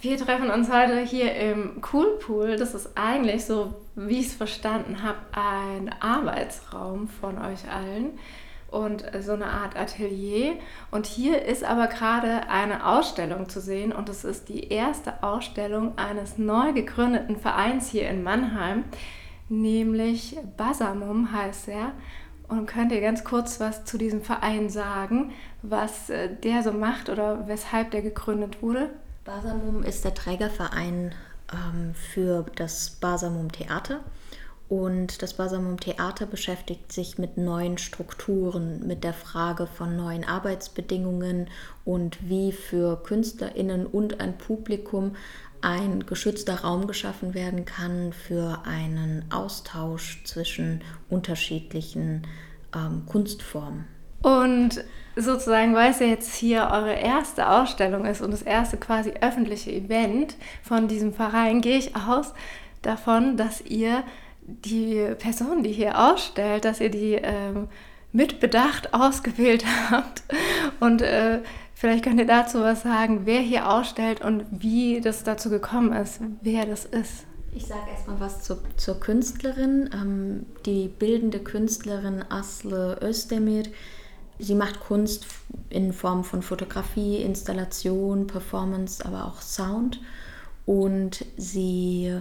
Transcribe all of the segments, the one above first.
Wir treffen uns heute hier im Coolpool. Das ist eigentlich so, wie ich es verstanden habe, ein Arbeitsraum von euch allen und so eine Art Atelier. Und hier ist aber gerade eine Ausstellung zu sehen und es ist die erste Ausstellung eines neu gegründeten Vereins hier in Mannheim, nämlich Basamum heißt er. Und könnt ihr ganz kurz was zu diesem Verein sagen, was äh, der so macht oder weshalb der gegründet wurde? Basamum ist der Trägerverein ähm, für das Basamum Theater. Und das Basamum Theater beschäftigt sich mit neuen Strukturen, mit der Frage von neuen Arbeitsbedingungen und wie für KünstlerInnen und ein Publikum ein geschützter Raum geschaffen werden kann für einen Austausch zwischen unterschiedlichen ähm, Kunstformen. Und sozusagen, weil es ja jetzt hier eure erste Ausstellung ist und das erste quasi öffentliche Event von diesem Verein, gehe ich aus davon, dass ihr die Person, die hier ausstellt, dass ihr die ähm, mit Bedacht ausgewählt habt. Und äh, vielleicht könnt ihr dazu was sagen, wer hier ausstellt und wie das dazu gekommen ist, wer das ist. Ich sage erstmal was zu, zur Künstlerin. Ähm, die bildende Künstlerin Asle Özdemir Sie macht Kunst in Form von Fotografie, Installation, Performance, aber auch Sound. Und sie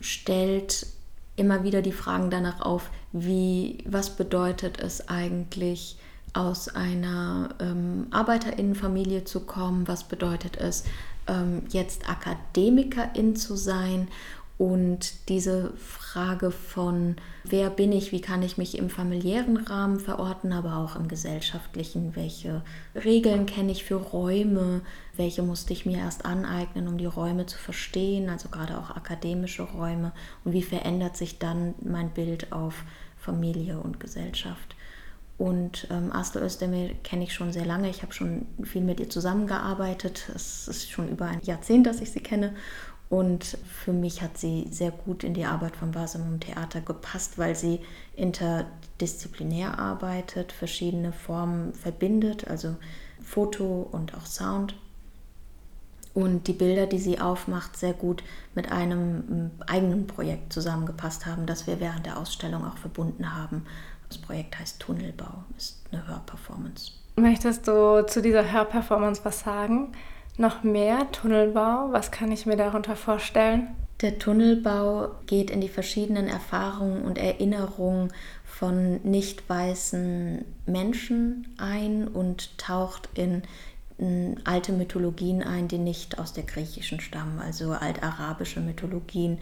stellt immer wieder die Fragen danach auf, wie, was bedeutet es eigentlich, aus einer ähm, Arbeiterinnenfamilie zu kommen, was bedeutet es, ähm, jetzt Akademikerin zu sein und diese Frage von, wer bin ich, wie kann ich mich im familiären Rahmen verorten, aber auch im gesellschaftlichen, welche Regeln kenne ich für Räume, welche musste ich mir erst aneignen, um die Räume zu verstehen, also gerade auch akademische Räume, und wie verändert sich dann mein Bild auf Familie und Gesellschaft. Und ähm, Aslı Özdemir kenne ich schon sehr lange. Ich habe schon viel mit ihr zusammengearbeitet. Es ist schon über ein Jahrzehnt, dass ich sie kenne. Und für mich hat sie sehr gut in die Arbeit vom Basamum Theater gepasst, weil sie interdisziplinär arbeitet, verschiedene Formen verbindet, also Foto und auch Sound. Und die Bilder, die sie aufmacht, sehr gut mit einem eigenen Projekt zusammengepasst haben, das wir während der Ausstellung auch verbunden haben. Das Projekt heißt Tunnelbau, ist eine Hörperformance. Möchtest du zu dieser Hörperformance was sagen? Noch mehr Tunnelbau? Was kann ich mir darunter vorstellen? Der Tunnelbau geht in die verschiedenen Erfahrungen und Erinnerungen von nicht weißen Menschen ein und taucht in, alte Mythologien ein, die nicht aus der griechischen stammen, also altarabische Mythologien.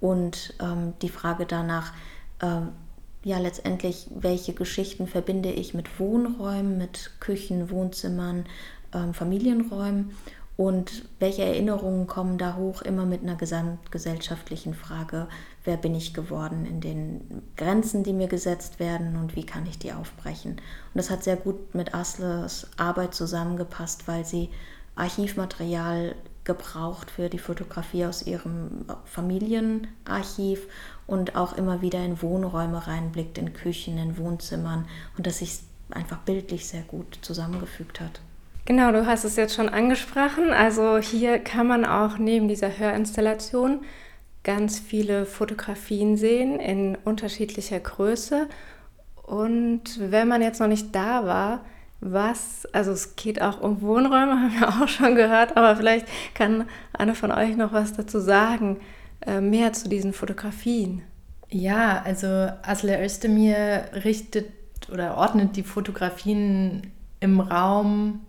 Und ähm, die Frage danach, ähm, ja letztendlich, welche Geschichten verbinde ich mit Wohnräumen, mit Küchen, Wohnzimmern, ähm, Familienräumen und welche Erinnerungen kommen da hoch, immer mit einer gesamtgesellschaftlichen Frage, wer bin ich geworden in den Grenzen, die mir gesetzt werden und wie kann ich die aufbrechen. Und das hat sehr gut mit Asles Arbeit zusammengepasst, weil sie Archivmaterial gebraucht für die Fotografie aus ihrem Familienarchiv und auch immer wieder in Wohnräume reinblickt, in Küchen, in Wohnzimmern und das sich einfach bildlich sehr gut zusammengefügt hat. Genau, du hast es jetzt schon angesprochen. Also hier kann man auch neben dieser Hörinstallation ganz viele Fotografien sehen in unterschiedlicher Größe. Und wenn man jetzt noch nicht da war, was, also es geht auch um Wohnräume, haben wir auch schon gehört, aber vielleicht kann eine von euch noch was dazu sagen, äh, mehr zu diesen Fotografien. Ja, also Asle Özdemir richtet oder ordnet die Fotografien im Raum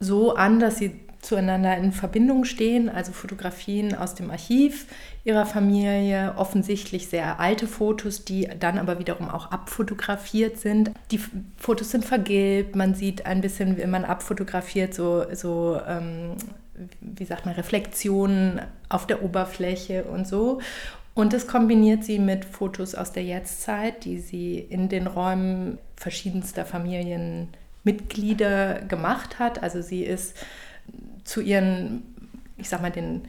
so an, dass sie zueinander in Verbindung stehen, also Fotografien aus dem Archiv ihrer Familie, offensichtlich sehr alte Fotos, die dann aber wiederum auch abfotografiert sind. Die Fotos sind vergilbt, man sieht ein bisschen, wenn man abfotografiert, so, so ähm, wie sagt man, Reflexionen auf der Oberfläche und so. Und das kombiniert sie mit Fotos aus der Jetztzeit, die sie in den Räumen verschiedenster Familien Mitglieder gemacht hat. Also sie ist zu ihren, ich sag mal, den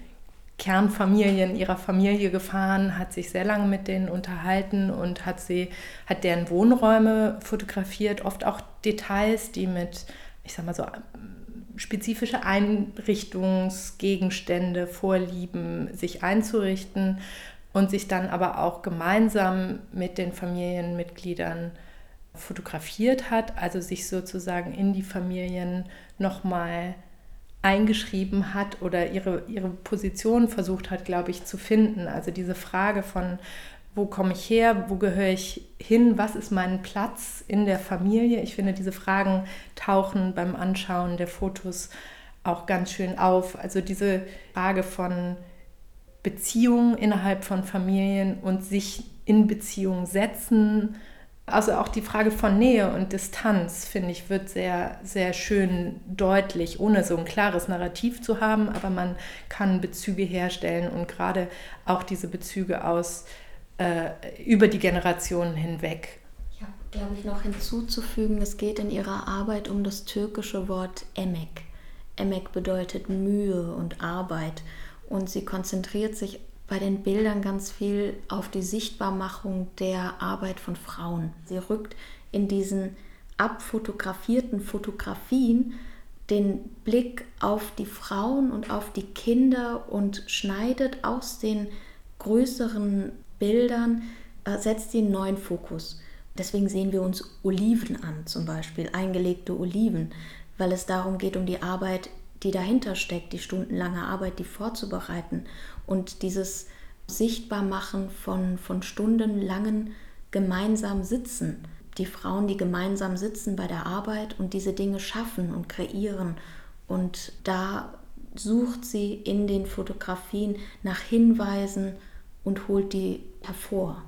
Kernfamilien ihrer Familie gefahren, hat sich sehr lange mit denen unterhalten und hat sie, hat deren Wohnräume fotografiert, oft auch Details, die mit, ich sag mal so, spezifische Einrichtungsgegenstände, Vorlieben sich einzurichten und sich dann aber auch gemeinsam mit den Familienmitgliedern fotografiert hat, also sich sozusagen in die Familien nochmal eingeschrieben hat oder ihre, ihre Position versucht hat, glaube ich, zu finden. Also diese Frage von, wo komme ich her, wo gehöre ich hin, was ist mein Platz in der Familie. Ich finde, diese Fragen tauchen beim Anschauen der Fotos auch ganz schön auf. Also diese Frage von Beziehungen innerhalb von Familien und sich in Beziehung setzen. Also auch die Frage von Nähe und Distanz, finde ich, wird sehr, sehr schön deutlich, ohne so ein klares Narrativ zu haben, aber man kann Bezüge herstellen und gerade auch diese Bezüge aus äh, über die Generationen hinweg. Ich habe, glaube ich, noch hinzuzufügen, es geht in ihrer Arbeit um das türkische Wort Emek. Emek bedeutet Mühe und Arbeit und sie konzentriert sich bei den Bildern ganz viel auf die Sichtbarmachung der Arbeit von Frauen. Sie rückt in diesen abfotografierten Fotografien den Blick auf die Frauen und auf die Kinder und schneidet aus den größeren Bildern, äh, setzt einen neuen Fokus. Deswegen sehen wir uns Oliven an, zum Beispiel eingelegte Oliven, weil es darum geht, um die Arbeit, die dahinter steckt, die stundenlange Arbeit, die vorzubereiten und dieses Sichtbarmachen von, von stundenlangen gemeinsam Sitzen. Die Frauen, die gemeinsam sitzen bei der Arbeit und diese Dinge schaffen und kreieren. Und da sucht sie in den Fotografien nach Hinweisen und holt die hervor.